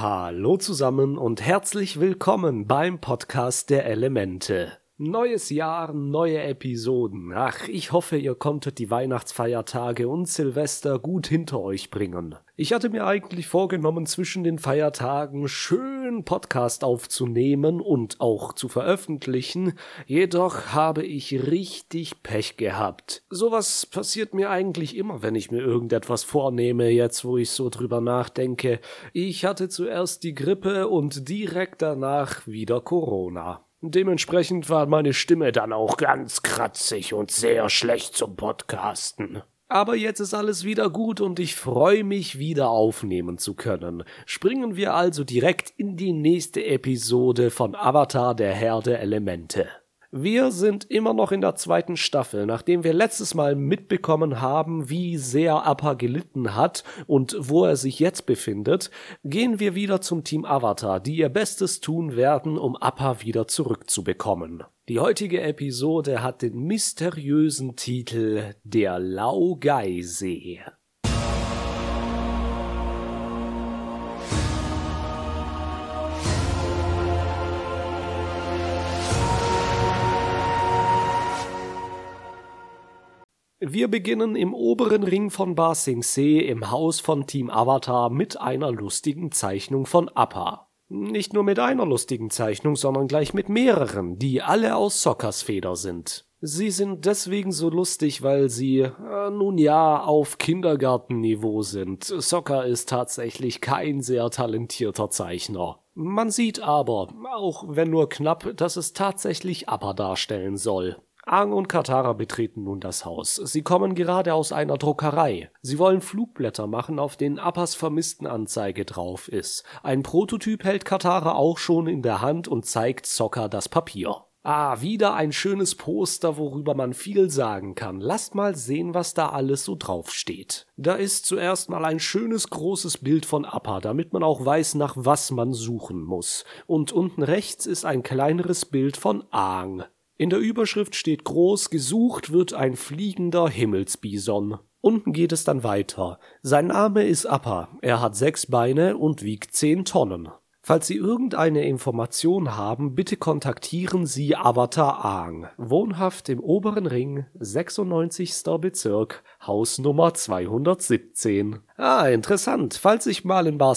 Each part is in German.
Hallo zusammen und herzlich willkommen beim Podcast der Elemente. Neues Jahr, neue Episoden. Ach, ich hoffe, ihr konntet die Weihnachtsfeiertage und Silvester gut hinter euch bringen. Ich hatte mir eigentlich vorgenommen, zwischen den Feiertagen schön Podcast aufzunehmen und auch zu veröffentlichen, jedoch habe ich richtig Pech gehabt. Sowas passiert mir eigentlich immer, wenn ich mir irgendetwas vornehme, jetzt wo ich so drüber nachdenke. Ich hatte zuerst die Grippe und direkt danach wieder Corona. Dementsprechend war meine Stimme dann auch ganz kratzig und sehr schlecht zum Podcasten. Aber jetzt ist alles wieder gut und ich freue mich wieder aufnehmen zu können. Springen wir also direkt in die nächste Episode von Avatar der Herr der Elemente. Wir sind immer noch in der zweiten Staffel, nachdem wir letztes Mal mitbekommen haben, wie sehr Appa gelitten hat und wo er sich jetzt befindet, gehen wir wieder zum Team Avatar, die ihr Bestes tun werden, um Appa wieder zurückzubekommen. Die heutige Episode hat den mysteriösen Titel Der Laogai-See. Wir beginnen im oberen Ring von Ba Sing Se im Haus von Team Avatar mit einer lustigen Zeichnung von Appa. Nicht nur mit einer lustigen Zeichnung, sondern gleich mit mehreren, die alle aus Sockers Feder sind. Sie sind deswegen so lustig, weil sie, äh, nun ja, auf Kindergartenniveau sind. Soccer ist tatsächlich kein sehr talentierter Zeichner. Man sieht aber, auch wenn nur knapp, dass es tatsächlich Appa darstellen soll. Aang und Katara betreten nun das Haus. Sie kommen gerade aus einer Druckerei. Sie wollen Flugblätter machen, auf denen Appas Vermisstenanzeige drauf ist. Ein Prototyp hält Katara auch schon in der Hand und zeigt Sokka das Papier. Ah, wieder ein schönes Poster, worüber man viel sagen kann. Lasst mal sehen, was da alles so draufsteht. Da ist zuerst mal ein schönes großes Bild von Appa, damit man auch weiß, nach was man suchen muss. Und unten rechts ist ein kleineres Bild von Aang. In der Überschrift steht groß, gesucht wird ein fliegender Himmelsbison. Unten geht es dann weiter. Sein Name ist Appa, er hat sechs Beine und wiegt zehn Tonnen. Falls Sie irgendeine Information haben, bitte kontaktieren Sie Avatar Aang, wohnhaft im oberen Ring, 96. Bezirk, Hausnummer 217. Ah, interessant. Falls ich mal in Ba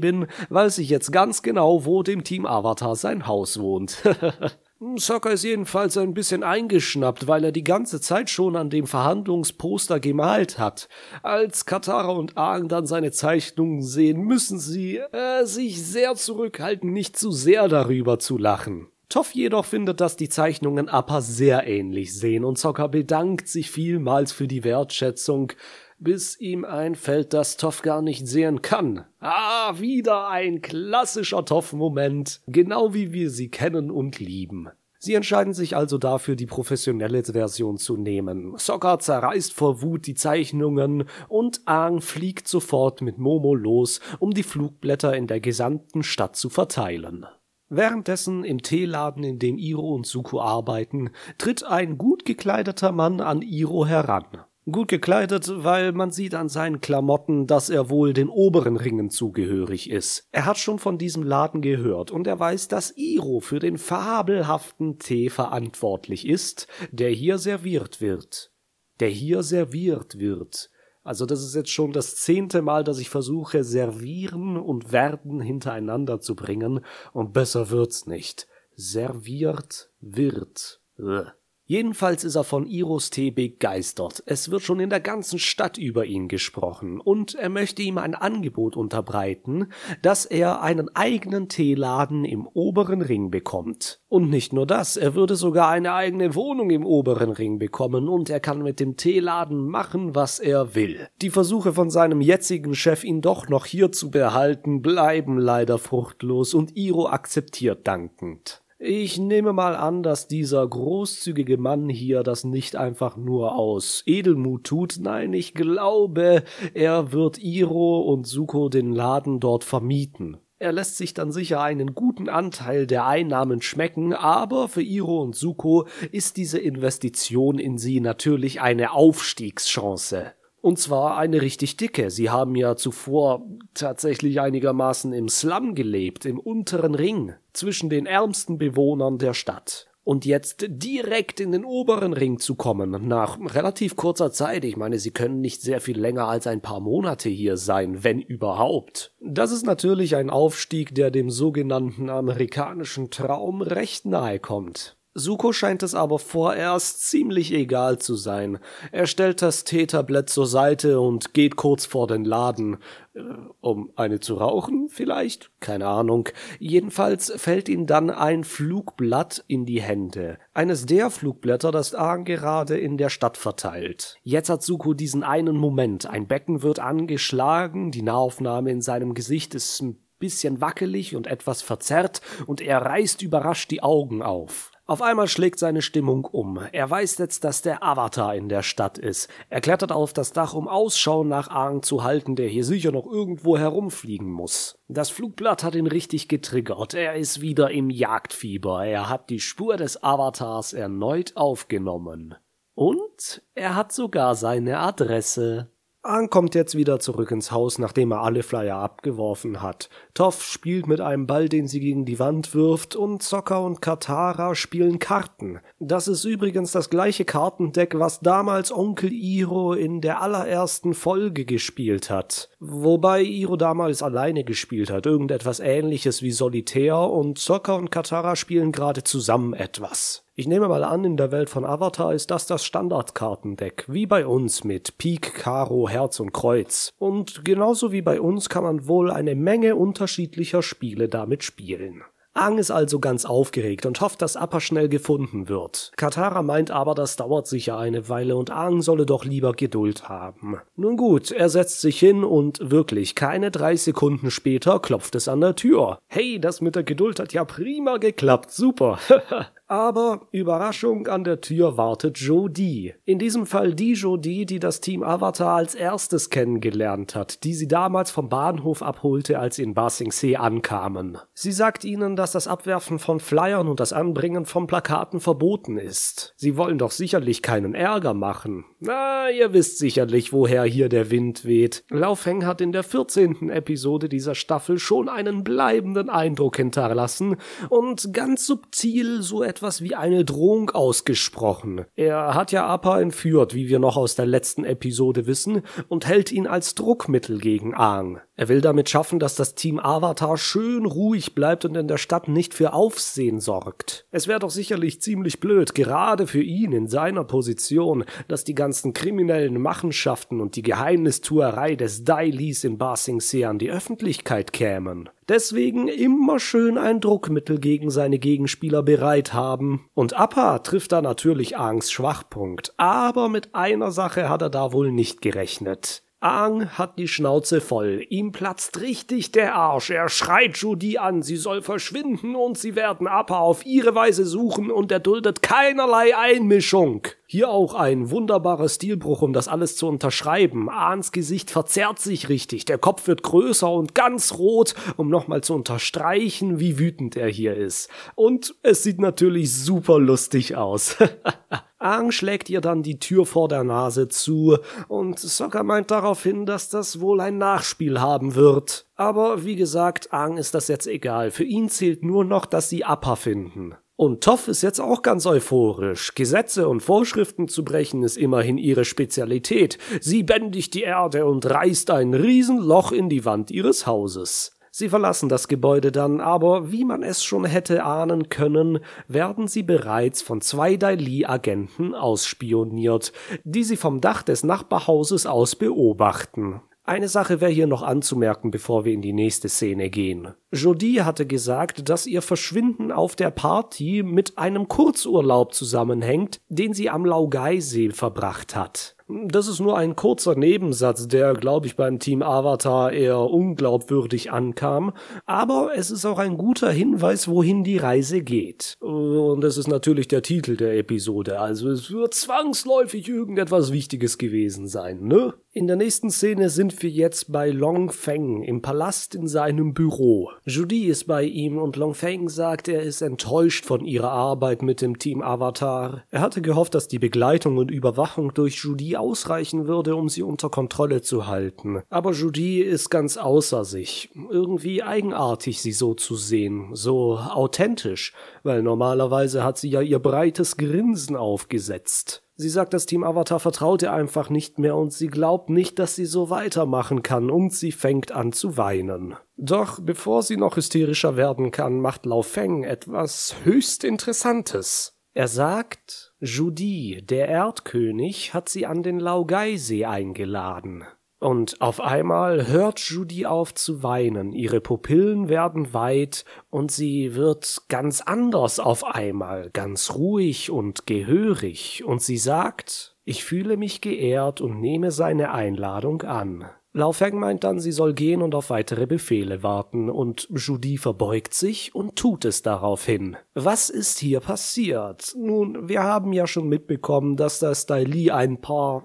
bin, weiß ich jetzt ganz genau, wo dem Team Avatar sein Haus wohnt. Soccer ist jedenfalls ein bisschen eingeschnappt, weil er die ganze Zeit schon an dem Verhandlungsposter gemalt hat. Als Katara und Aang dann seine Zeichnungen sehen, müssen sie äh, sich sehr zurückhalten, nicht zu sehr darüber zu lachen. Toff jedoch findet, dass die Zeichnungen Appa sehr ähnlich sehen und Zocker bedankt sich vielmals für die Wertschätzung, bis ihm einfällt, dass Toff gar nicht sehen kann. Ah, wieder ein klassischer Toff-Moment, genau wie wir sie kennen und lieben. Sie entscheiden sich also dafür, die professionelle Version zu nehmen. Sokka zerreißt vor Wut die Zeichnungen und Aang fliegt sofort mit Momo los, um die Flugblätter in der gesamten Stadt zu verteilen. Währenddessen im Teeladen, in dem Iro und Suko arbeiten, tritt ein gut gekleideter Mann an Iro heran. Gut gekleidet, weil man sieht an seinen Klamotten, dass er wohl den oberen Ringen zugehörig ist. Er hat schon von diesem Laden gehört und er weiß, dass Iro für den fabelhaften Tee verantwortlich ist, der hier serviert wird. Der hier serviert wird. Also das ist jetzt schon das zehnte Mal, dass ich versuche, servieren und werden hintereinander zu bringen, und besser wird's nicht. Serviert wird. Ugh. Jedenfalls ist er von Iros Tee begeistert. Es wird schon in der ganzen Stadt über ihn gesprochen und er möchte ihm ein Angebot unterbreiten, dass er einen eigenen Teeladen im oberen Ring bekommt. Und nicht nur das, er würde sogar eine eigene Wohnung im oberen Ring bekommen und er kann mit dem Teeladen machen, was er will. Die Versuche von seinem jetzigen Chef, ihn doch noch hier zu behalten, bleiben leider fruchtlos und Iro akzeptiert dankend. Ich nehme mal an, dass dieser großzügige Mann hier das nicht einfach nur aus Edelmut tut. Nein, ich glaube, er wird Iro und Suko den Laden dort vermieten. Er lässt sich dann sicher einen guten Anteil der Einnahmen schmecken, aber für Iro und Suko ist diese Investition in sie natürlich eine Aufstiegschance. Und zwar eine richtig dicke. Sie haben ja zuvor tatsächlich einigermaßen im Slum gelebt, im unteren Ring, zwischen den ärmsten Bewohnern der Stadt. Und jetzt direkt in den oberen Ring zu kommen, nach relativ kurzer Zeit, ich meine, sie können nicht sehr viel länger als ein paar Monate hier sein, wenn überhaupt. Das ist natürlich ein Aufstieg, der dem sogenannten amerikanischen Traum recht nahe kommt. Suko scheint es aber vorerst ziemlich egal zu sein. Er stellt das Teetablett zur Seite und geht kurz vor den Laden. Äh, um eine zu rauchen, vielleicht? Keine Ahnung. Jedenfalls fällt ihm dann ein Flugblatt in die Hände. Eines der Flugblätter, das Aang gerade in der Stadt verteilt. Jetzt hat Suko diesen einen Moment. Ein Becken wird angeschlagen, die Nahaufnahme in seinem Gesicht ist ein bisschen wackelig und etwas verzerrt, und er reißt überrascht die Augen auf. Auf einmal schlägt seine Stimmung um. Er weiß jetzt, dass der Avatar in der Stadt ist. Er klettert auf das Dach, um Ausschau nach Aang zu halten, der hier sicher noch irgendwo herumfliegen muss. Das Flugblatt hat ihn richtig getriggert. Er ist wieder im Jagdfieber. Er hat die Spur des Avatars erneut aufgenommen. Und er hat sogar seine Adresse. Aang kommt jetzt wieder zurück ins Haus, nachdem er alle Flyer abgeworfen hat. Toff spielt mit einem Ball, den sie gegen die Wand wirft, und Zocker und Katara spielen Karten. Das ist übrigens das gleiche Kartendeck, was damals Onkel Iro in der allerersten Folge gespielt hat. Wobei Iro damals alleine gespielt hat, irgendetwas ähnliches wie Solitär, und Zocker und Katara spielen gerade zusammen etwas. Ich nehme mal an, in der Welt von Avatar ist das das Standardkartendeck, wie bei uns mit Pik, Karo, Herz und Kreuz. Und genauso wie bei uns kann man wohl eine Menge unterschiedlicher Spiele damit spielen. Aang ist also ganz aufgeregt und hofft, dass Appa schnell gefunden wird. Katara meint aber, das dauert sicher eine Weile und Aang solle doch lieber Geduld haben. Nun gut, er setzt sich hin und wirklich, keine drei Sekunden später klopft es an der Tür. Hey, das mit der Geduld hat ja prima geklappt, super. Aber Überraschung an der Tür wartet Jodie. In diesem Fall die Jodie, die das Team Avatar als erstes kennengelernt hat, die sie damals vom Bahnhof abholte, als sie in Ba Sing Se ankamen. Sie sagt ihnen, dass das Abwerfen von Flyern und das Anbringen von Plakaten verboten ist. Sie wollen doch sicherlich keinen Ärger machen. Na, ihr wisst sicherlich, woher hier der Wind weht. Laufeng hat in der 14. Episode dieser Staffel schon einen bleibenden Eindruck hinterlassen und ganz subtil so etwas etwas wie eine Drohung ausgesprochen. Er hat ja Appa entführt, wie wir noch aus der letzten Episode wissen, und hält ihn als Druckmittel gegen Aang. Er will damit schaffen, dass das Team Avatar schön ruhig bleibt und in der Stadt nicht für Aufsehen sorgt. Es wäre doch sicherlich ziemlich blöd, gerade für ihn in seiner Position, dass die ganzen kriminellen Machenschaften und die Geheimnistuerei des Dailis in Ba Sing an die Öffentlichkeit kämen. Deswegen immer schön ein Druckmittel gegen seine Gegenspieler bereit haben. Und Appa trifft da natürlich Angs Schwachpunkt. Aber mit einer Sache hat er da wohl nicht gerechnet. Aang hat die Schnauze voll. Ihm platzt richtig der Arsch. Er schreit Judy an, sie soll verschwinden und sie werden Appa auf ihre Weise suchen und er duldet keinerlei Einmischung. Hier auch ein wunderbarer Stilbruch, um das alles zu unterschreiben. Ahns Gesicht verzerrt sich richtig, der Kopf wird größer und ganz rot, um nochmal zu unterstreichen, wie wütend er hier ist. Und es sieht natürlich super lustig aus. Aang schlägt ihr dann die Tür vor der Nase zu, und Sokka meint daraufhin, dass das wohl ein Nachspiel haben wird. Aber wie gesagt, Aang ist das jetzt egal. Für ihn zählt nur noch, dass sie Appa finden. Und Toff ist jetzt auch ganz euphorisch. Gesetze und Vorschriften zu brechen ist immerhin ihre Spezialität. Sie bändigt die Erde und reißt ein Riesenloch in die Wand ihres Hauses. Sie verlassen das Gebäude dann, aber wie man es schon hätte ahnen können, werden sie bereits von zwei Daili-Agenten ausspioniert, die sie vom Dach des Nachbarhauses aus beobachten. Eine Sache wäre hier noch anzumerken, bevor wir in die nächste Szene gehen. Jodie hatte gesagt, dass ihr Verschwinden auf der Party mit einem Kurzurlaub zusammenhängt, den sie am Laugai-See verbracht hat. Das ist nur ein kurzer Nebensatz, der, glaube ich, beim Team Avatar eher unglaubwürdig ankam, aber es ist auch ein guter Hinweis, wohin die Reise geht. Und es ist natürlich der Titel der Episode, also es wird zwangsläufig irgendetwas Wichtiges gewesen sein, ne? In der nächsten Szene sind wir jetzt bei Long Feng im Palast in seinem Büro. Judy ist bei ihm und Long Feng sagt, er ist enttäuscht von ihrer Arbeit mit dem Team Avatar. Er hatte gehofft, dass die Begleitung und Überwachung durch Judy ausreichen würde, um sie unter Kontrolle zu halten. Aber Judy ist ganz außer sich. Irgendwie eigenartig, sie so zu sehen. So authentisch. Weil normalerweise hat sie ja ihr breites Grinsen aufgesetzt. Sie sagt, das Team Avatar vertraut ihr einfach nicht mehr und sie glaubt nicht, dass sie so weitermachen kann und sie fängt an zu weinen. Doch bevor sie noch hysterischer werden kann, macht Lao Feng etwas höchst Interessantes. Er sagt, Judy, der Erdkönig, hat sie an den Laogai-See eingeladen. Und auf einmal hört Judy auf zu weinen, ihre Pupillen werden weit und sie wird ganz anders auf einmal, ganz ruhig und gehörig, und sie sagt, ich fühle mich geehrt und nehme seine Einladung an. Laufeng meint dann, sie soll gehen und auf weitere Befehle warten, und Judy verbeugt sich und tut es daraufhin. Was ist hier passiert? Nun, wir haben ja schon mitbekommen, dass der Stylee ein paar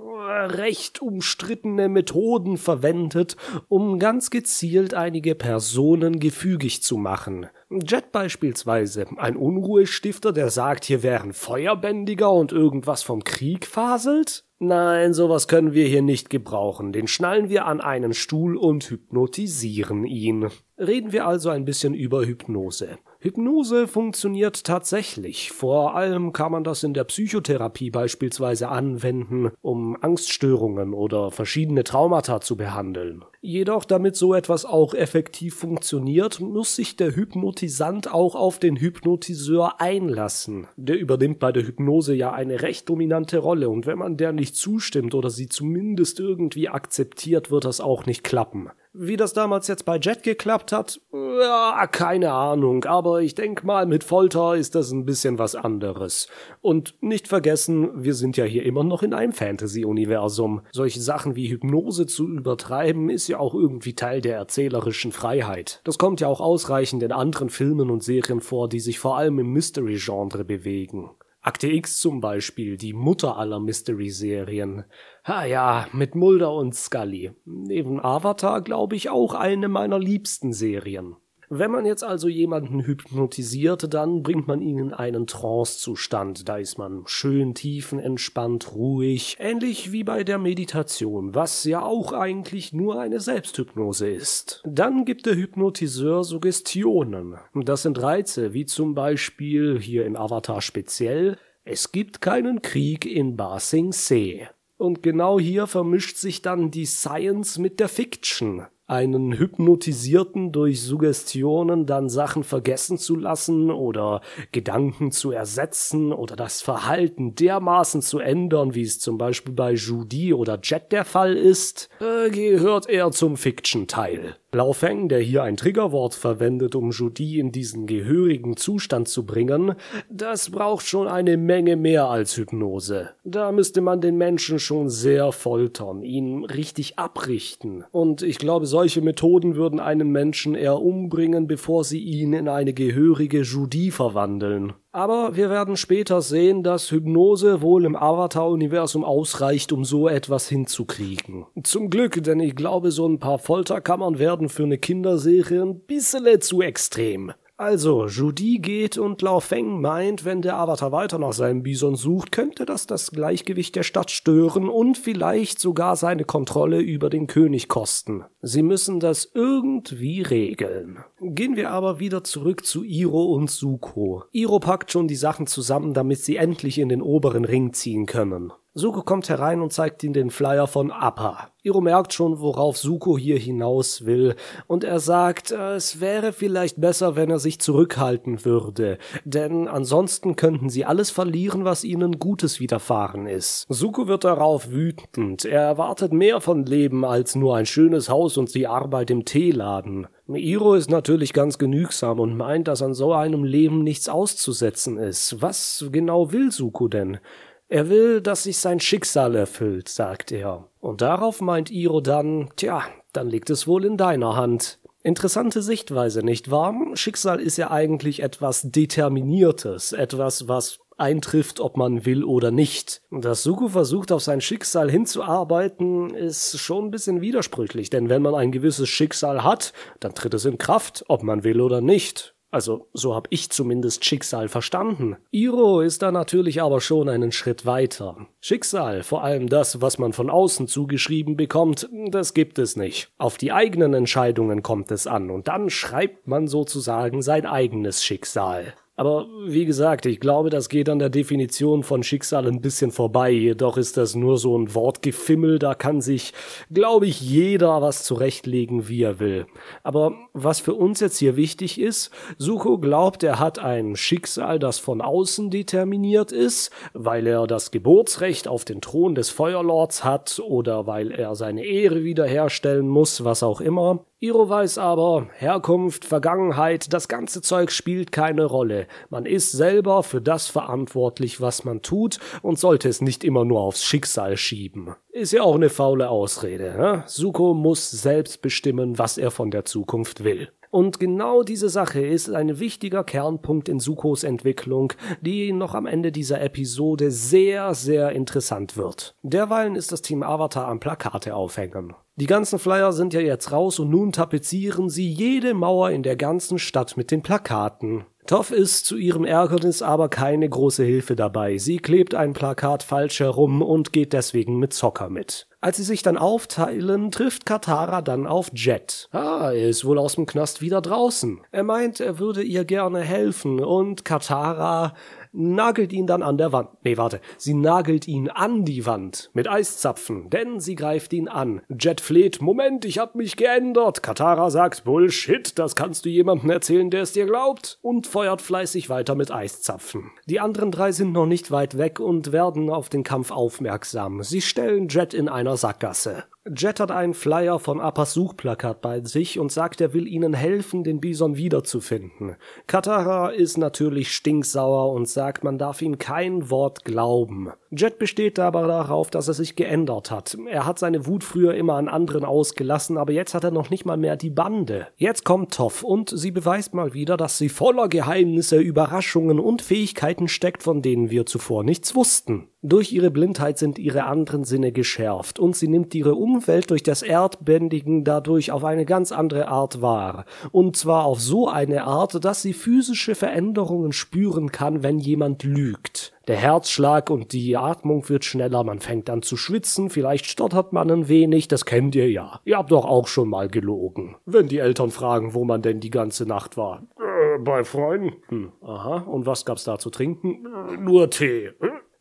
recht umstrittene Methoden verwendet, um ganz gezielt einige Personen gefügig zu machen. Jet beispielsweise, ein Unruhestifter, der sagt, hier wären Feuerbändiger und irgendwas vom Krieg faselt? Nein, sowas können wir hier nicht gebrauchen. Den schnallen wir an einen Stuhl und hypnotisieren ihn. Reden wir also ein bisschen über Hypnose. Hypnose funktioniert tatsächlich. Vor allem kann man das in der Psychotherapie beispielsweise anwenden, um Angststörungen oder verschiedene Traumata zu behandeln. Jedoch, damit so etwas auch effektiv funktioniert, muss sich der Hypnotisant auch auf den Hypnotiseur einlassen. Der übernimmt bei der Hypnose ja eine recht dominante Rolle und wenn man der nicht zustimmt oder sie zumindest irgendwie akzeptiert, wird das auch nicht klappen. Wie das damals jetzt bei Jet geklappt hat, ja, keine Ahnung, aber ich denke mal, mit Folter ist das ein bisschen was anderes. Und nicht vergessen, wir sind ja hier immer noch in einem Fantasy-Universum. Solche Sachen wie Hypnose zu übertreiben, ist ja auch irgendwie Teil der erzählerischen Freiheit. Das kommt ja auch ausreichend in anderen Filmen und Serien vor, die sich vor allem im Mystery-Genre bewegen. Akte X zum Beispiel, die Mutter aller Mystery-Serien. Ha ja, mit Mulder und Scully. Neben Avatar glaube ich auch eine meiner liebsten Serien. Wenn man jetzt also jemanden hypnotisiert, dann bringt man ihn in einen Trance-Zustand. Da ist man schön tiefenentspannt, ruhig, ähnlich wie bei der Meditation, was ja auch eigentlich nur eine Selbsthypnose ist. Dann gibt der Hypnotiseur Suggestionen. Das sind Reize, wie zum Beispiel hier im Avatar speziell, es gibt keinen Krieg in Ba Sing Se. Und genau hier vermischt sich dann die Science mit der Fiction einen Hypnotisierten durch Suggestionen dann Sachen vergessen zu lassen oder Gedanken zu ersetzen oder das Verhalten dermaßen zu ändern, wie es zum Beispiel bei Judy oder Jet der Fall ist, äh, gehört eher zum Fiction-Teil. Laufeng, der hier ein Triggerwort verwendet, um Judy in diesen gehörigen Zustand zu bringen, das braucht schon eine Menge mehr als Hypnose. Da müsste man den Menschen schon sehr foltern, ihn richtig abrichten. Und ich glaube, solche Methoden würden einen Menschen eher umbringen, bevor sie ihn in eine gehörige Judy verwandeln. Aber wir werden später sehen, dass Hypnose wohl im Avatar-Universum ausreicht, um so etwas hinzukriegen. Zum Glück, denn ich glaube, so ein paar Folterkammern werden für eine Kinderserie ein bisschen zu extrem. Also, Judy geht und Lao Feng meint, wenn der Avatar weiter nach seinem Bison sucht, könnte das das Gleichgewicht der Stadt stören und vielleicht sogar seine Kontrolle über den König kosten. Sie müssen das irgendwie regeln. Gehen wir aber wieder zurück zu Iro und Suko. Iro packt schon die Sachen zusammen, damit sie endlich in den oberen Ring ziehen können. Suko kommt herein und zeigt ihm den Flyer von Appa. Iro merkt schon, worauf Suko hier hinaus will, und er sagt, äh, es wäre vielleicht besser, wenn er sich zurückhalten würde, denn ansonsten könnten sie alles verlieren, was ihnen Gutes widerfahren ist. Suko wird darauf wütend. Er erwartet mehr von Leben als nur ein schönes Haus und die Arbeit im Teeladen. Iro ist natürlich ganz genügsam und meint, dass an so einem Leben nichts auszusetzen ist. Was genau will Suko denn? Er will, dass sich sein Schicksal erfüllt, sagt er. Und darauf meint Iro dann, tja, dann liegt es wohl in deiner Hand. Interessante Sichtweise, nicht wahr? Schicksal ist ja eigentlich etwas Determiniertes, etwas, was eintrifft, ob man will oder nicht. Dass Suko versucht, auf sein Schicksal hinzuarbeiten, ist schon ein bisschen widersprüchlich, denn wenn man ein gewisses Schicksal hat, dann tritt es in Kraft, ob man will oder nicht. Also so habe ich zumindest Schicksal verstanden. Iro ist da natürlich aber schon einen Schritt weiter. Schicksal, vor allem das, was man von außen zugeschrieben bekommt, das gibt es nicht. Auf die eigenen Entscheidungen kommt es an und dann schreibt man sozusagen sein eigenes Schicksal. Aber wie gesagt, ich glaube, das geht an der Definition von Schicksal ein bisschen vorbei. Jedoch ist das nur so ein Wortgefimmel, da kann sich, glaube ich, jeder was zurechtlegen, wie er will. Aber was für uns jetzt hier wichtig ist, Suko glaubt, er hat ein Schicksal, das von außen determiniert ist, weil er das Geburtsrecht auf den Thron des Feuerlords hat oder weil er seine Ehre wiederherstellen muss, was auch immer. Iro weiß aber, Herkunft, Vergangenheit, das ganze Zeug spielt keine Rolle. Man ist selber für das verantwortlich, was man tut und sollte es nicht immer nur aufs Schicksal schieben. Ist ja auch eine faule Ausrede. Ne? Suko muss selbst bestimmen, was er von der Zukunft will. Und genau diese Sache ist ein wichtiger Kernpunkt in Sukos Entwicklung, die noch am Ende dieser Episode sehr, sehr interessant wird. Derweilen ist das Team Avatar am Plakate aufhängen. Die ganzen Flyer sind ja jetzt raus und nun tapezieren sie jede Mauer in der ganzen Stadt mit den Plakaten. Toff ist zu ihrem Ärgernis aber keine große Hilfe dabei. Sie klebt ein Plakat falsch herum und geht deswegen mit Zocker mit. Als sie sich dann aufteilen, trifft Katara dann auf Jet. Ah, er ist wohl aus dem Knast wieder draußen. Er meint, er würde ihr gerne helfen und Katara nagelt ihn dann an der Wand. Nee, warte. Sie nagelt ihn an die Wand mit Eiszapfen, denn sie greift ihn an. Jet fleht, Moment, ich hab mich geändert. Katara sagt, Bullshit, das kannst du jemandem erzählen, der es dir glaubt. Und feuert fleißig weiter mit Eiszapfen. Die anderen drei sind noch nicht weit weg und werden auf den Kampf aufmerksam. Sie stellen Jet in einer Sackgasse. Jet hat einen Flyer von Appas Suchplakat bei sich und sagt, er will ihnen helfen, den Bison wiederzufinden. Katara ist natürlich stinksauer und sagt, man darf ihm kein Wort glauben. Jet besteht aber darauf, dass er sich geändert hat. Er hat seine Wut früher immer an anderen ausgelassen, aber jetzt hat er noch nicht mal mehr die Bande. Jetzt kommt Toff und sie beweist mal wieder, dass sie voller Geheimnisse, Überraschungen und Fähigkeiten steckt, von denen wir zuvor nichts wussten. Durch ihre Blindheit sind ihre anderen Sinne geschärft und sie nimmt ihre Umwelt durch das Erdbändigen dadurch auf eine ganz andere Art wahr. Und zwar auf so eine Art, dass sie physische Veränderungen spüren kann, wenn jemand lügt. Der Herzschlag und die Atmung wird schneller, man fängt an zu schwitzen, vielleicht stottert man ein wenig, das kennt ihr ja. Ihr habt doch auch schon mal gelogen. Wenn die Eltern fragen, wo man denn die ganze Nacht war. Äh, bei Freunden. Hm, aha, und was gab's da zu trinken? Äh, nur Tee.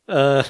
Äh,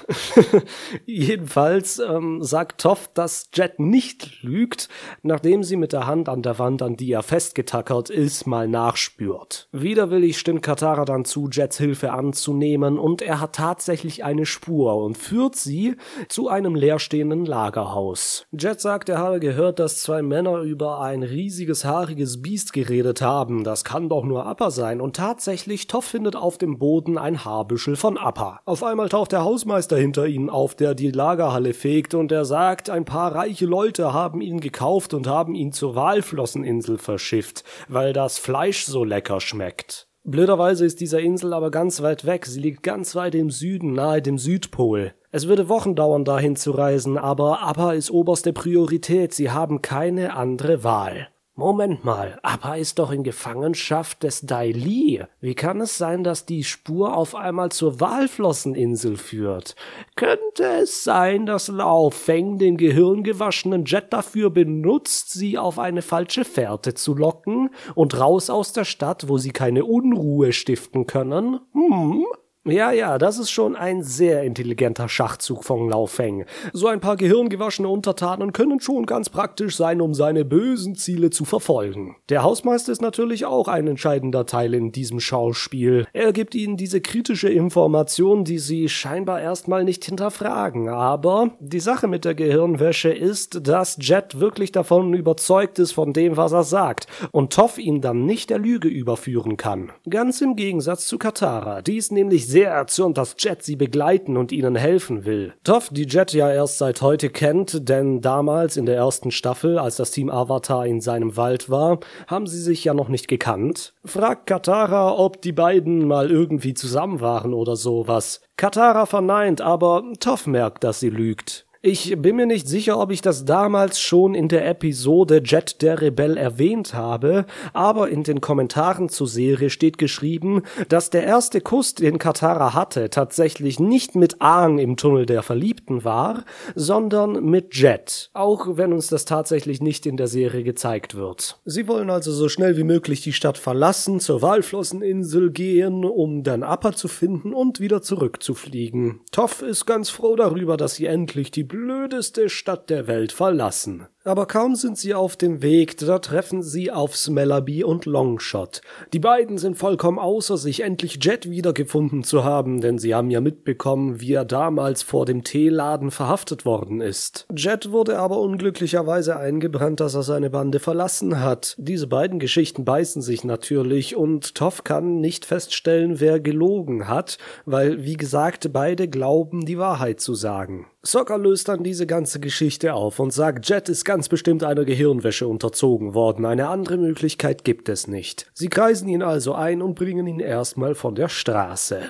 jedenfalls ähm, sagt Toff, dass Jet nicht lügt, nachdem sie mit der Hand an der Wand, an die er festgetackert ist, mal nachspürt. Widerwillig stimmt Katara dann zu, Jets Hilfe anzunehmen und er hat tatsächlich eine Spur und führt sie zu einem leerstehenden Lagerhaus. Jet sagt, er habe gehört, dass zwei Männer über ein riesiges haariges Biest geredet haben. Das kann doch nur Appa sein und tatsächlich Toff findet auf dem Boden ein Haarbüschel von Appa. Auf einmal taucht der Hausmeister hinter ihnen auf, der die Lagerhalle fegt, und er sagt, ein paar reiche Leute haben ihn gekauft und haben ihn zur Walflosseninsel verschifft, weil das Fleisch so lecker schmeckt. Blöderweise ist dieser Insel aber ganz weit weg, sie liegt ganz weit im Süden, nahe dem Südpol. Es würde Wochen dauern, dahin zu reisen, aber Appa ist oberste Priorität, sie haben keine andere Wahl. Moment mal, Appa ist doch in Gefangenschaft des Dai Li. Wie kann es sein, dass die Spur auf einmal zur Walflosseninsel führt? Könnte es sein, dass Lao Feng den gehirngewaschenen Jet dafür benutzt, sie auf eine falsche Fährte zu locken und raus aus der Stadt, wo sie keine Unruhe stiften können? Hm? Ja, ja, das ist schon ein sehr intelligenter Schachzug von Lao Feng. So ein paar gehirngewaschene Untertanen können schon ganz praktisch sein, um seine bösen Ziele zu verfolgen. Der Hausmeister ist natürlich auch ein entscheidender Teil in diesem Schauspiel. Er gibt ihnen diese kritische Information, die sie scheinbar erstmal nicht hinterfragen. Aber die Sache mit der Gehirnwäsche ist, dass Jet wirklich davon überzeugt ist von dem, was er sagt, und Toff ihn dann nicht der Lüge überführen kann. Ganz im Gegensatz zu Katara, die ist nämlich sehr erzürnt, dass Jet sie begleiten und ihnen helfen will. Toff, die Jet ja erst seit heute kennt, denn damals in der ersten Staffel, als das Team Avatar in seinem Wald war, haben sie sich ja noch nicht gekannt, fragt Katara, ob die beiden mal irgendwie zusammen waren oder sowas. Katara verneint, aber Toff merkt, dass sie lügt. Ich bin mir nicht sicher, ob ich das damals schon in der Episode Jet der Rebell erwähnt habe, aber in den Kommentaren zur Serie steht geschrieben, dass der erste Kuss, den Katara hatte, tatsächlich nicht mit Aang im Tunnel der Verliebten war, sondern mit Jet, auch wenn uns das tatsächlich nicht in der Serie gezeigt wird. Sie wollen also so schnell wie möglich die Stadt verlassen, zur Walflosseninsel gehen, um dann Appa zu finden und wieder zurückzufliegen. Toff ist ganz froh darüber, dass sie endlich die blödeste Stadt der Welt verlassen. Aber kaum sind sie auf dem Weg, da treffen sie auf Smellaby und Longshot. Die beiden sind vollkommen außer sich, endlich Jet wiedergefunden zu haben, denn sie haben ja mitbekommen, wie er damals vor dem Teeladen verhaftet worden ist. Jet wurde aber unglücklicherweise eingebrannt, dass er seine Bande verlassen hat. Diese beiden Geschichten beißen sich natürlich und Toff kann nicht feststellen, wer gelogen hat, weil, wie gesagt, beide glauben, die Wahrheit zu sagen. Soccer löst dann diese ganze Geschichte auf und sagt, Jet ist ganz bestimmt einer Gehirnwäsche unterzogen worden. Eine andere Möglichkeit gibt es nicht. Sie kreisen ihn also ein und bringen ihn erstmal von der Straße.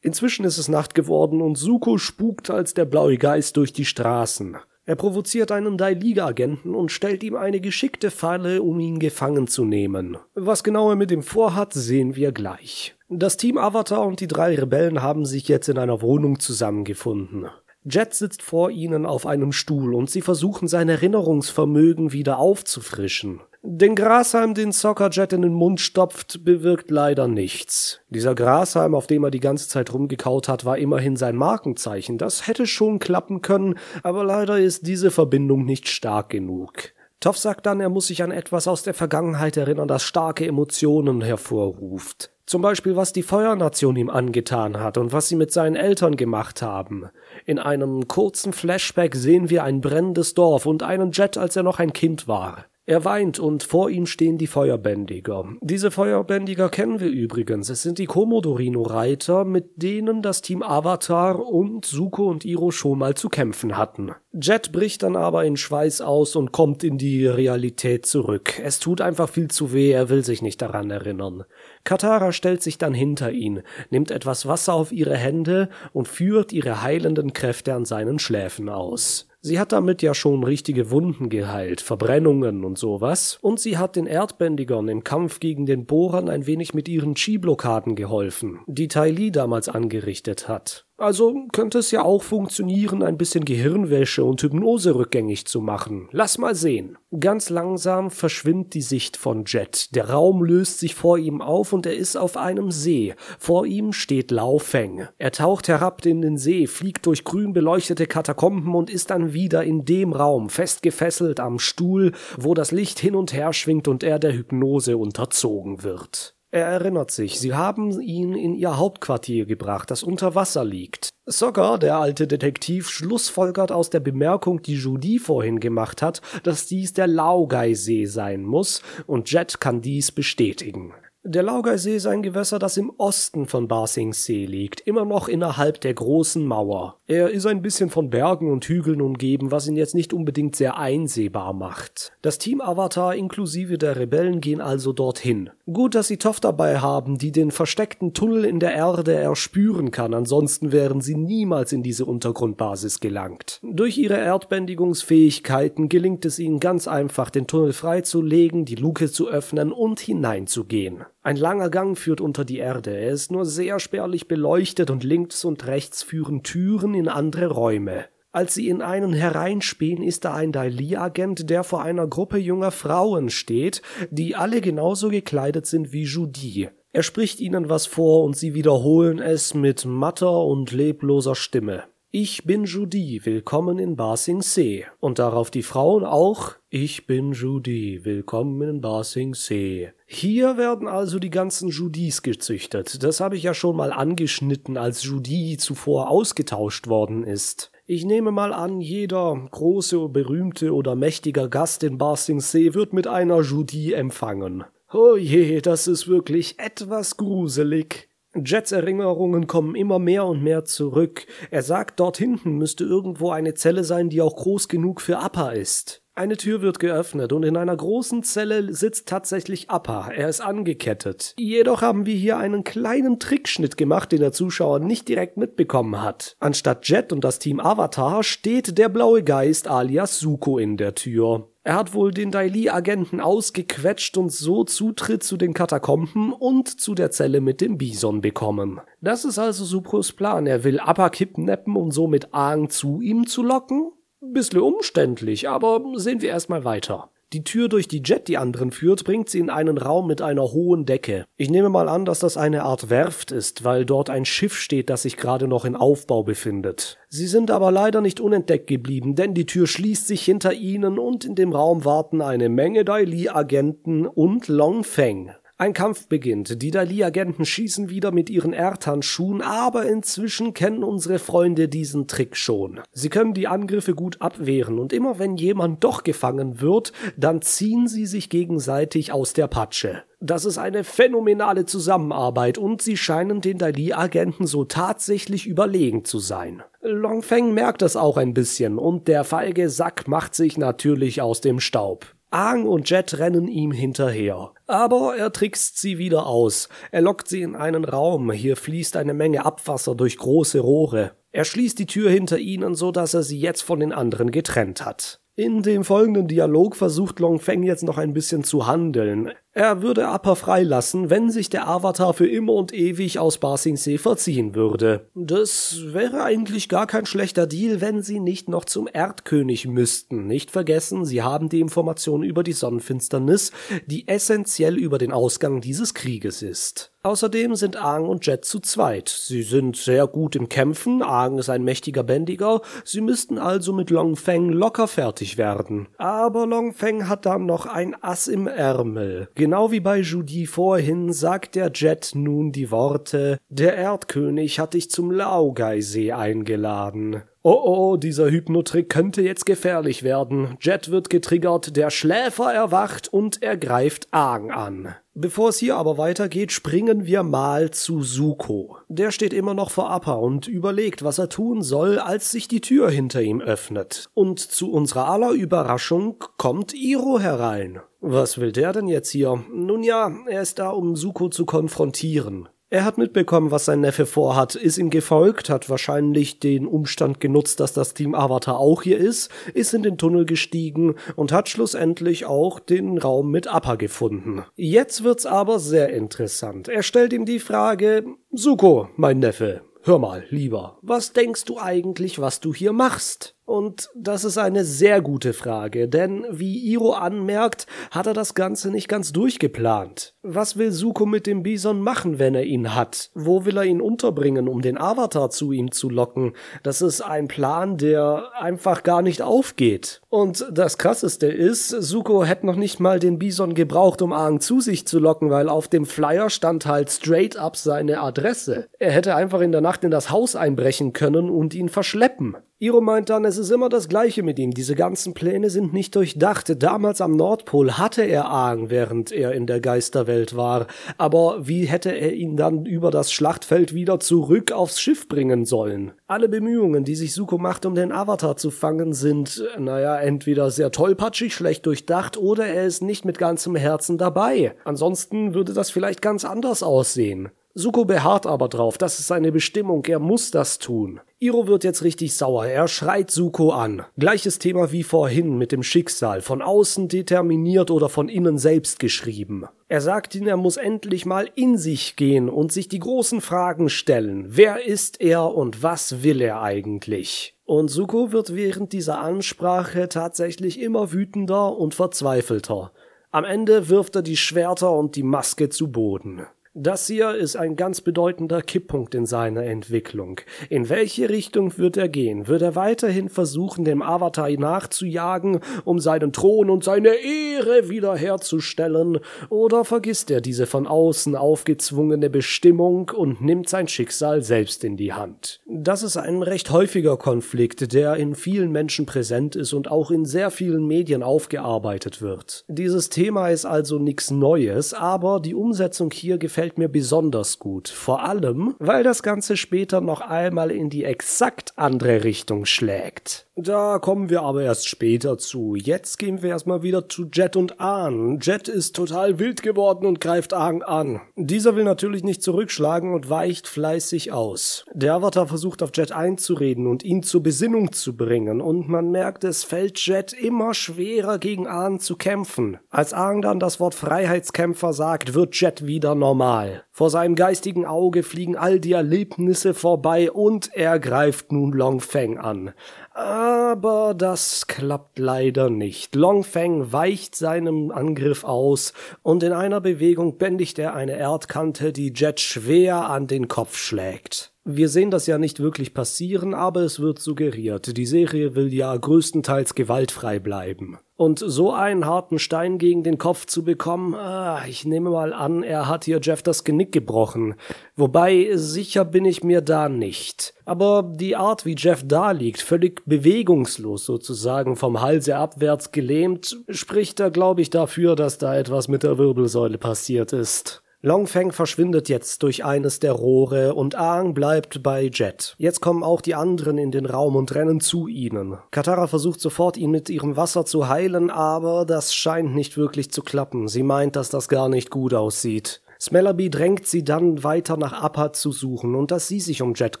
Inzwischen ist es Nacht geworden und Suko spukt als der blaue Geist durch die Straßen. Er provoziert einen Dailiga-Agenten und stellt ihm eine geschickte Falle, um ihn gefangen zu nehmen. Was genau er mit ihm vorhat, sehen wir gleich. Das Team Avatar und die drei Rebellen haben sich jetzt in einer Wohnung zusammengefunden. Jet sitzt vor ihnen auf einem Stuhl und sie versuchen sein Erinnerungsvermögen wieder aufzufrischen. Den Grashalm, den Soccer Jet in den Mund stopft, bewirkt leider nichts. Dieser Grashalm, auf dem er die ganze Zeit rumgekaut hat, war immerhin sein Markenzeichen. Das hätte schon klappen können, aber leider ist diese Verbindung nicht stark genug. Toff sagt dann, er muss sich an etwas aus der Vergangenheit erinnern, das starke Emotionen hervorruft. Zum Beispiel, was die Feuernation ihm angetan hat und was sie mit seinen Eltern gemacht haben. In einem kurzen Flashback sehen wir ein brennendes Dorf und einen Jet, als er noch ein Kind war. Er weint und vor ihm stehen die Feuerbändiger. Diese Feuerbändiger kennen wir übrigens. Es sind die Komodorino-Reiter, mit denen das Team Avatar und Suko und Iro schon mal zu kämpfen hatten. Jet bricht dann aber in Schweiß aus und kommt in die Realität zurück. Es tut einfach viel zu weh, er will sich nicht daran erinnern. Katara stellt sich dann hinter ihn, nimmt etwas Wasser auf ihre Hände und führt ihre heilenden Kräfte an seinen Schläfen aus. Sie hat damit ja schon richtige Wunden geheilt, Verbrennungen und sowas. Und sie hat den Erdbändigern im Kampf gegen den Bohrern ein wenig mit ihren Chi-Blockaden geholfen, die Tai Li damals angerichtet hat. Also könnte es ja auch funktionieren, ein bisschen Gehirnwäsche und Hypnose rückgängig zu machen. Lass mal sehen. Ganz langsam verschwimmt die Sicht von Jet. Der Raum löst sich vor ihm auf und er ist auf einem See. Vor ihm steht Lao Feng. Er taucht herab in den See, fliegt durch grün beleuchtete Katakomben und ist dann wieder in dem Raum, fest gefesselt am Stuhl, wo das Licht hin und her schwingt und er der Hypnose unterzogen wird. Er erinnert sich, sie haben ihn in ihr Hauptquartier gebracht, das unter Wasser liegt. Sogar, der alte Detektiv, schlussfolgert aus der Bemerkung, die Judy vorhin gemacht hat, dass dies der Laogai-See sein muss, und Jet kann dies bestätigen. Der Laugersee ist ein Gewässer, das im Osten von Ba Sing Se liegt, immer noch innerhalb der großen Mauer. Er ist ein bisschen von Bergen und Hügeln umgeben, was ihn jetzt nicht unbedingt sehr einsehbar macht. Das Team Avatar inklusive der Rebellen gehen also dorthin. Gut, dass sie Toff dabei haben, die den versteckten Tunnel in der Erde erspüren kann, ansonsten wären sie niemals in diese Untergrundbasis gelangt. Durch ihre Erdbändigungsfähigkeiten gelingt es ihnen ganz einfach, den Tunnel freizulegen, die Luke zu öffnen und hineinzugehen. Ein langer Gang führt unter die Erde. Er ist nur sehr spärlich beleuchtet und links und rechts führen Türen in andere Räume. Als sie in einen hereinspähen, ist da ein Dali-Agent, der vor einer Gruppe junger Frauen steht, die alle genauso gekleidet sind wie Judy. Er spricht ihnen was vor und sie wiederholen es mit matter und lebloser Stimme. Ich bin Judy, willkommen in Ba Sing Se. Und darauf die Frauen auch, ich bin Judy, willkommen in Ba Sing Se. Hier werden also die ganzen Judys gezüchtet. Das habe ich ja schon mal angeschnitten, als Judy zuvor ausgetauscht worden ist. Ich nehme mal an, jeder große, berühmte oder mächtiger Gast in Ba Sing Se wird mit einer Judy empfangen. Oh je, das ist wirklich etwas gruselig. Jets Erinnerungen kommen immer mehr und mehr zurück. Er sagt, dort hinten müsste irgendwo eine Zelle sein, die auch groß genug für Appa ist. Eine Tür wird geöffnet und in einer großen Zelle sitzt tatsächlich Appa. Er ist angekettet. Jedoch haben wir hier einen kleinen Trickschnitt gemacht, den der Zuschauer nicht direkt mitbekommen hat. Anstatt Jet und das Team Avatar steht der blaue Geist alias Suko in der Tür. Er hat wohl den Daili-Agenten ausgequetscht und so Zutritt zu den Katakomben und zu der Zelle mit dem Bison bekommen. Das ist also Supros Plan. Er will Appa kidnappen und somit Aang zu ihm zu locken? Bisschen umständlich, aber sehen wir erstmal weiter. Die Tür, durch die Jet die anderen führt, bringt sie in einen Raum mit einer hohen Decke. Ich nehme mal an, dass das eine Art Werft ist, weil dort ein Schiff steht, das sich gerade noch in Aufbau befindet. Sie sind aber leider nicht unentdeckt geblieben, denn die Tür schließt sich hinter ihnen und in dem Raum warten eine Menge Daili-Agenten und Long Feng. Ein Kampf beginnt. Die Dali-Agenten schießen wieder mit ihren Erdhandschuhen, aber inzwischen kennen unsere Freunde diesen Trick schon. Sie können die Angriffe gut abwehren und immer wenn jemand doch gefangen wird, dann ziehen sie sich gegenseitig aus der Patsche. Das ist eine phänomenale Zusammenarbeit und sie scheinen den Dali-Agenten so tatsächlich überlegen zu sein. Longfeng merkt das auch ein bisschen und der feige Sack macht sich natürlich aus dem Staub. Aang und Jet rennen ihm hinterher. Aber er trickst sie wieder aus. Er lockt sie in einen Raum. Hier fließt eine Menge Abwasser durch große Rohre. Er schließt die Tür hinter ihnen, so dass er sie jetzt von den anderen getrennt hat. In dem folgenden Dialog versucht Long Feng jetzt noch ein bisschen zu handeln. Er würde Appa freilassen, wenn sich der Avatar für immer und ewig aus Ba Sing Se verziehen würde. Das wäre eigentlich gar kein schlechter Deal, wenn sie nicht noch zum Erdkönig müssten. Nicht vergessen, sie haben die Information über die Sonnenfinsternis, die essentiell über den Ausgang dieses Krieges ist. Außerdem sind Aang und Jet zu zweit. Sie sind sehr gut im Kämpfen, Aang ist ein mächtiger Bändiger, sie müssten also mit Long Feng locker fertig werden. Aber Long Feng hat dann noch ein Ass im Ärmel. Genau wie bei Judy vorhin sagt der Jet nun die Worte Der Erdkönig hat dich zum Laogai-See eingeladen. Oh oh, dieser Hypnotrick könnte jetzt gefährlich werden. Jet wird getriggert, der Schläfer erwacht und er greift Aang an. Bevor es hier aber weitergeht, springen wir mal zu Suko. Der steht immer noch vor Appa und überlegt, was er tun soll, als sich die Tür hinter ihm öffnet. Und zu unserer aller Überraschung kommt Iro herein. Was will der denn jetzt hier? Nun ja, er ist da, um Suko zu konfrontieren. Er hat mitbekommen, was sein Neffe vorhat, ist ihm gefolgt, hat wahrscheinlich den Umstand genutzt, dass das Team Avatar auch hier ist, ist in den Tunnel gestiegen und hat schlussendlich auch den Raum mit Appa gefunden. Jetzt wird's aber sehr interessant. Er stellt ihm die Frage, Suko, mein Neffe, hör mal, lieber, was denkst du eigentlich, was du hier machst? Und das ist eine sehr gute Frage, denn wie Iro anmerkt, hat er das Ganze nicht ganz durchgeplant. Was will Suko mit dem Bison machen, wenn er ihn hat? Wo will er ihn unterbringen, um den Avatar zu ihm zu locken? Das ist ein Plan, der einfach gar nicht aufgeht. Und das krasseste ist, Suko hätte noch nicht mal den Bison gebraucht, um Aang zu sich zu locken, weil auf dem Flyer stand halt straight up seine Adresse. Er hätte einfach in der Nacht in das Haus einbrechen können und ihn verschleppen. Iro meint dann, es ist immer das Gleiche mit ihm. Diese ganzen Pläne sind nicht durchdacht. Damals am Nordpol hatte er Aang, während er in der Geisterwelt war. Aber wie hätte er ihn dann über das Schlachtfeld wieder zurück aufs Schiff bringen sollen? Alle Bemühungen, die sich Suko macht, um den Avatar zu fangen, sind, naja, entweder sehr tollpatschig, schlecht durchdacht oder er ist nicht mit ganzem Herzen dabei. Ansonsten würde das vielleicht ganz anders aussehen. Suko beharrt aber drauf, das ist seine Bestimmung, er muss das tun. Iro wird jetzt richtig sauer, er schreit Suko an. Gleiches Thema wie vorhin mit dem Schicksal, von außen determiniert oder von innen selbst geschrieben. Er sagt ihm, er muss endlich mal in sich gehen und sich die großen Fragen stellen. Wer ist er und was will er eigentlich? Und Suko wird während dieser Ansprache tatsächlich immer wütender und verzweifelter. Am Ende wirft er die Schwerter und die Maske zu Boden. Das hier ist ein ganz bedeutender Kipppunkt in seiner Entwicklung. In welche Richtung wird er gehen? Wird er weiterhin versuchen, dem Avatar nachzujagen, um seinen Thron und seine Ehre wiederherzustellen? Oder vergisst er diese von außen aufgezwungene Bestimmung und nimmt sein Schicksal selbst in die Hand? Das ist ein recht häufiger Konflikt, der in vielen Menschen präsent ist und auch in sehr vielen Medien aufgearbeitet wird. Dieses Thema ist also nichts Neues, aber die Umsetzung hier gefällt gefällt mir besonders gut. Vor allem, weil das Ganze später noch einmal in die exakt andere Richtung schlägt. Da kommen wir aber erst später zu. Jetzt gehen wir erstmal wieder zu Jet und Ahn. Jet ist total wild geworden und greift Ahn an. Dieser will natürlich nicht zurückschlagen und weicht fleißig aus. Der Avatar versucht auf Jet einzureden und ihn zur Besinnung zu bringen und man merkt, es fällt Jet immer schwerer gegen Ahn zu kämpfen. Als Ahn dann das Wort Freiheitskämpfer sagt, wird Jet wieder normal mal vor seinem geistigen Auge fliegen all die Erlebnisse vorbei und er greift nun Long Feng an. Aber das klappt leider nicht. Longfeng weicht seinem Angriff aus und in einer Bewegung bändigt er eine Erdkante, die Jet schwer an den Kopf schlägt. Wir sehen das ja nicht wirklich passieren, aber es wird suggeriert. Die Serie will ja größtenteils gewaltfrei bleiben. Und so einen harten Stein gegen den Kopf zu bekommen, ah, ich nehme mal an, er hat hier Jeff das Genick gebrochen. Wobei, sicher bin ich mir da nicht. Aber die Art, wie Jeff da liegt, völlig bewegungslos sozusagen vom Halse abwärts gelähmt, spricht da, glaube ich, dafür, dass da etwas mit der Wirbelsäule passiert ist. Longfeng verschwindet jetzt durch eines der Rohre und Aang bleibt bei Jet. Jetzt kommen auch die anderen in den Raum und rennen zu ihnen. Katara versucht sofort, ihn mit ihrem Wasser zu heilen, aber das scheint nicht wirklich zu klappen. Sie meint, dass das gar nicht gut aussieht. Smellerby drängt sie dann weiter nach Appa zu suchen und dass sie sich um Jet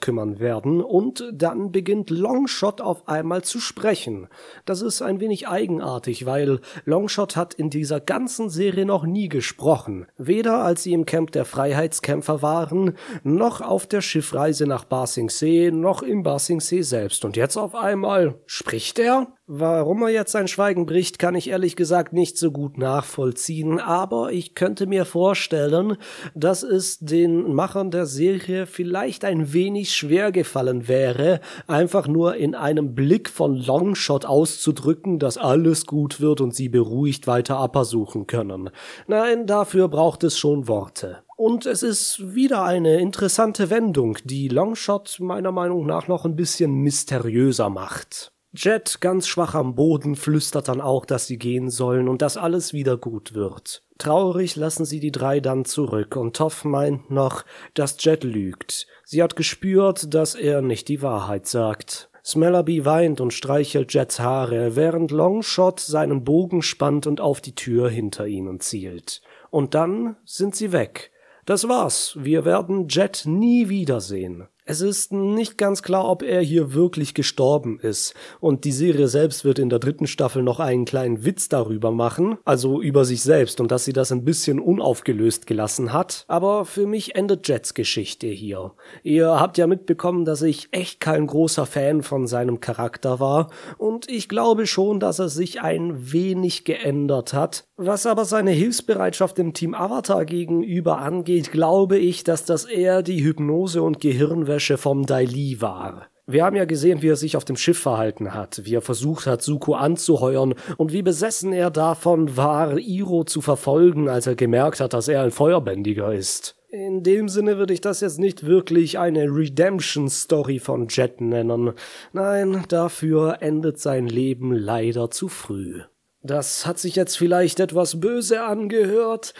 kümmern werden und dann beginnt Longshot auf einmal zu sprechen. Das ist ein wenig eigenartig, weil Longshot hat in dieser ganzen Serie noch nie gesprochen. Weder als sie im Camp der Freiheitskämpfer waren, noch auf der Schiffreise nach Ba Sing Se, noch im Ba Sing Se selbst. Und jetzt auf einmal spricht er? Warum er jetzt sein Schweigen bricht, kann ich ehrlich gesagt nicht so gut nachvollziehen, aber ich könnte mir vorstellen, dass es den Machern der Serie vielleicht ein wenig schwer gefallen wäre, einfach nur in einem Blick von Longshot auszudrücken, dass alles gut wird und sie beruhigt weiter Upper suchen können. Nein, dafür braucht es schon Worte. Und es ist wieder eine interessante Wendung, die Longshot meiner Meinung nach noch ein bisschen mysteriöser macht. Jet, ganz schwach am Boden, flüstert dann auch, dass sie gehen sollen und dass alles wieder gut wird. Traurig lassen sie die drei dann zurück und Toff meint noch, dass Jet lügt. Sie hat gespürt, dass er nicht die Wahrheit sagt. Smellerby weint und streichelt Jets Haare, während Longshot seinen Bogen spannt und auf die Tür hinter ihnen zielt. Und dann sind sie weg. Das war's. Wir werden Jet nie wiedersehen. Es ist nicht ganz klar, ob er hier wirklich gestorben ist. Und die Serie selbst wird in der dritten Staffel noch einen kleinen Witz darüber machen, also über sich selbst und dass sie das ein bisschen unaufgelöst gelassen hat. Aber für mich endet Jets Geschichte hier. Ihr habt ja mitbekommen, dass ich echt kein großer Fan von seinem Charakter war und ich glaube schon, dass er sich ein wenig geändert hat. Was aber seine Hilfsbereitschaft dem Team Avatar gegenüber angeht, glaube ich, dass das eher die Hypnose und Gehirnwäsche vom Daili war. Wir haben ja gesehen, wie er sich auf dem Schiff verhalten hat, wie er versucht hat, Suko anzuheuern und wie besessen er davon war, Iro zu verfolgen, als er gemerkt hat, dass er ein Feuerbändiger ist. In dem Sinne würde ich das jetzt nicht wirklich eine Redemption-Story von Jet nennen. Nein, dafür endet sein Leben leider zu früh. Das hat sich jetzt vielleicht etwas böse angehört,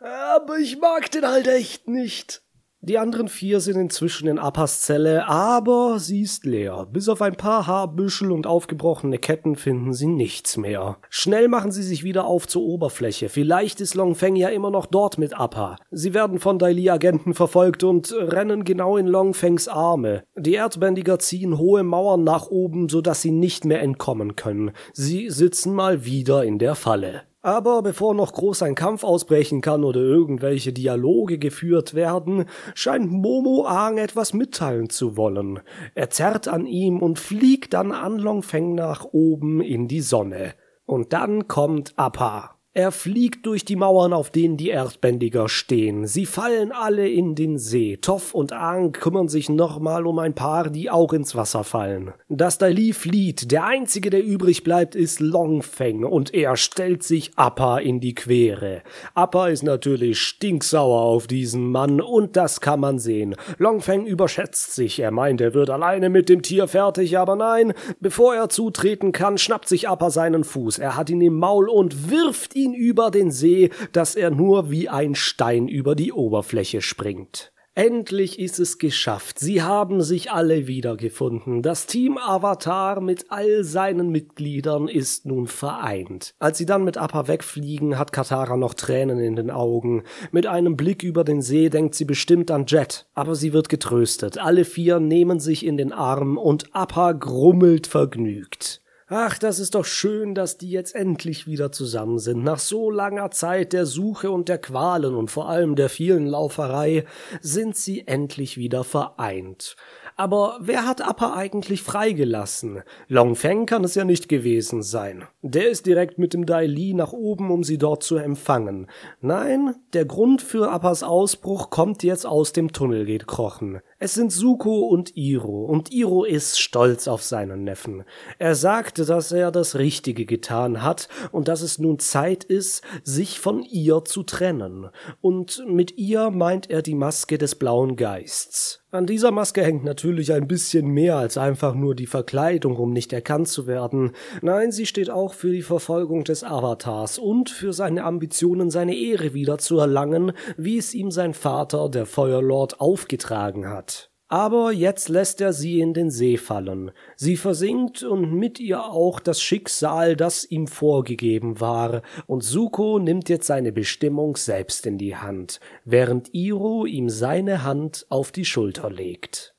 aber ich mag den halt echt nicht. Die anderen vier sind inzwischen in Appas Zelle, aber sie ist leer. Bis auf ein paar Haarbüschel und aufgebrochene Ketten finden sie nichts mehr. Schnell machen sie sich wieder auf zur Oberfläche. Vielleicht ist Longfeng ja immer noch dort mit Appa. Sie werden von Daili-Agenten verfolgt und rennen genau in Longfengs Arme. Die Erdbändiger ziehen hohe Mauern nach oben, sodass sie nicht mehr entkommen können. Sie sitzen mal wieder in der Falle. Aber bevor noch groß ein Kampf ausbrechen kann oder irgendwelche Dialoge geführt werden, scheint Momo Aang etwas mitteilen zu wollen. Er zerrt an ihm und fliegt dann an Longfeng nach oben in die Sonne. Und dann kommt Appa. Er fliegt durch die Mauern, auf denen die Erdbändiger stehen. Sie fallen alle in den See. Toff und Aang kümmern sich nochmal um ein paar, die auch ins Wasser fallen. Das Dali flieht. Der einzige, der übrig bleibt, ist Longfeng und er stellt sich Appa in die Quere. Appa ist natürlich stinksauer auf diesen Mann und das kann man sehen. Longfeng überschätzt sich. Er meint, er wird alleine mit dem Tier fertig, aber nein. Bevor er zutreten kann, schnappt sich Appa seinen Fuß. Er hat ihn im Maul und wirft ihn ihn über den See, dass er nur wie ein Stein über die Oberfläche springt. Endlich ist es geschafft. Sie haben sich alle wiedergefunden. Das Team Avatar mit all seinen Mitgliedern ist nun vereint. Als sie dann mit Appa wegfliegen, hat Katara noch Tränen in den Augen. Mit einem Blick über den See denkt sie bestimmt an Jet. Aber sie wird getröstet. Alle vier nehmen sich in den Arm und Appa grummelt vergnügt. Ach, das ist doch schön, dass die jetzt endlich wieder zusammen sind. Nach so langer Zeit der Suche und der Qualen und vor allem der vielen Lauferei sind sie endlich wieder vereint. Aber wer hat Appa eigentlich freigelassen? Long Feng kann es ja nicht gewesen sein. Der ist direkt mit dem Dai Li nach oben, um sie dort zu empfangen. Nein, der Grund für Appas Ausbruch kommt jetzt aus dem Tunnel gekrochen. Es sind Suko und Iro, und Iro ist stolz auf seinen Neffen. Er sagte, dass er das Richtige getan hat und dass es nun Zeit ist, sich von ihr zu trennen. Und mit ihr meint er die Maske des blauen Geists. An dieser Maske hängt natürlich ein bisschen mehr als einfach nur die Verkleidung, um nicht erkannt zu werden. Nein, sie steht auch für die Verfolgung des Avatars und für seine Ambitionen, seine Ehre wieder zu erlangen, wie es ihm sein Vater, der Feuerlord, aufgetragen hat. Aber jetzt lässt er sie in den See fallen. Sie versinkt und mit ihr auch das Schicksal, das ihm vorgegeben war, und Suko nimmt jetzt seine Bestimmung selbst in die Hand, während Iro ihm seine Hand auf die Schulter legt.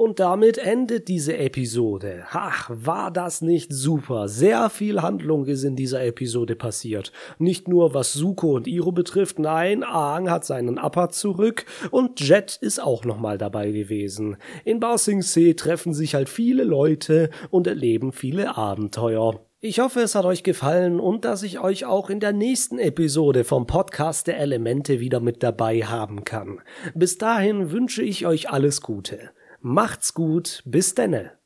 Und damit endet diese Episode. Ach, war das nicht super? Sehr viel Handlung ist in dieser Episode passiert. Nicht nur was Suko und Iro betrifft, nein, Aang hat seinen Appa zurück und Jet ist auch nochmal dabei gewesen. In Ba Sing Se treffen sich halt viele Leute und erleben viele Abenteuer. Ich hoffe, es hat euch gefallen und dass ich euch auch in der nächsten Episode vom Podcast der Elemente wieder mit dabei haben kann. Bis dahin wünsche ich euch alles Gute. Macht's gut, bis denne.